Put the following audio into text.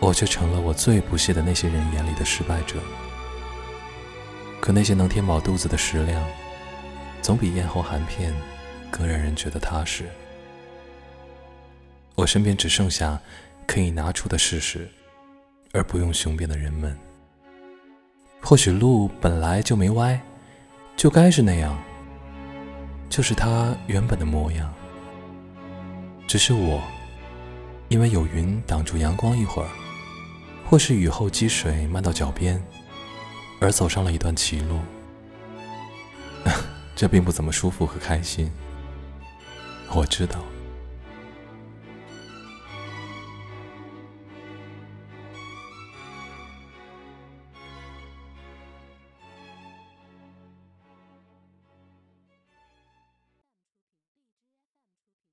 我却成了我最不屑的那些人眼里的失败者。可那些能填饱肚子的食粮，总比咽喉含片更让人觉得踏实。我身边只剩下可以拿出的事实，而不用雄辩的人们。或许路本来就没歪，就该是那样，就是它原本的模样。只是我，因为有云挡住阳光一会儿，或是雨后积水漫到脚边。而走上了一段歧路，这并不怎么舒服和开心。我知道。